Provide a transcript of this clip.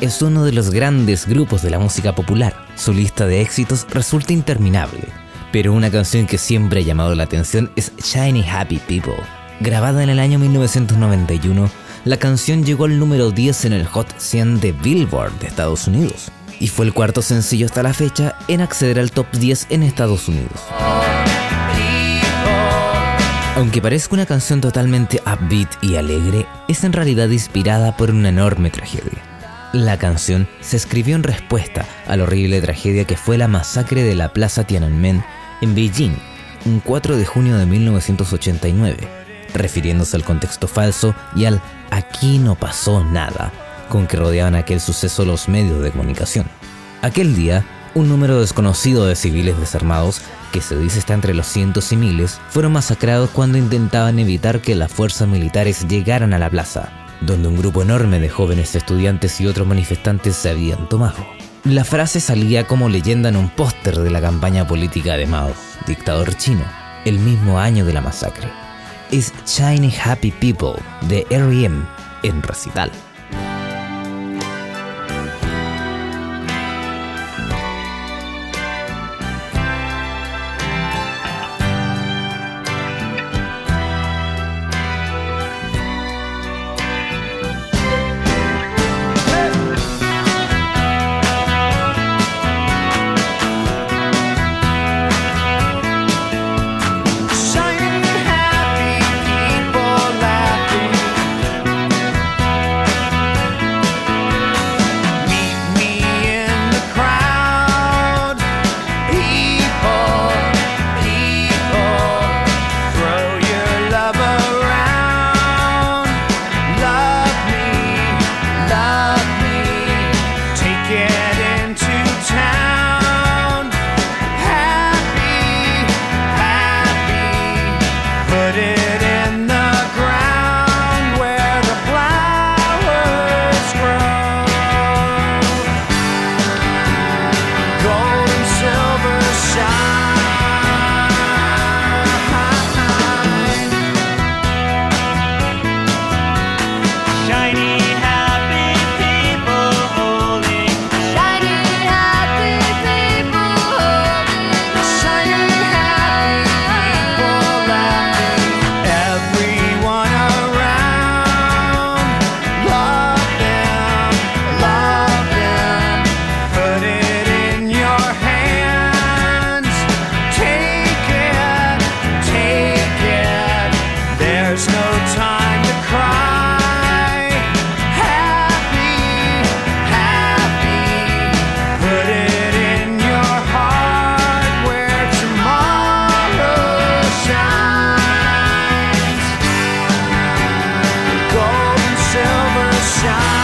Es uno de los grandes grupos de la música popular. Su lista de éxitos resulta interminable, pero una canción que siempre ha llamado la atención es Shiny Happy People. Grabada en el año 1991, la canción llegó al número 10 en el Hot 100 de Billboard de Estados Unidos y fue el cuarto sencillo hasta la fecha en acceder al top 10 en Estados Unidos. Aunque parezca una canción totalmente upbeat y alegre, es en realidad inspirada por una enorme tragedia. La canción se escribió en respuesta a la horrible tragedia que fue la masacre de la Plaza Tiananmen en Beijing, un 4 de junio de 1989, refiriéndose al contexto falso y al aquí no pasó nada con que rodeaban aquel suceso los medios de comunicación. Aquel día, un número desconocido de civiles desarmados que se dice está entre los cientos y miles, fueron masacrados cuando intentaban evitar que las fuerzas militares llegaran a la plaza, donde un grupo enorme de jóvenes estudiantes y otros manifestantes se habían tomado. La frase salía como leyenda en un póster de la campaña política de Mao, dictador chino, el mismo año de la masacre. Es Shiny Happy People de R.E.M. en recital. shine.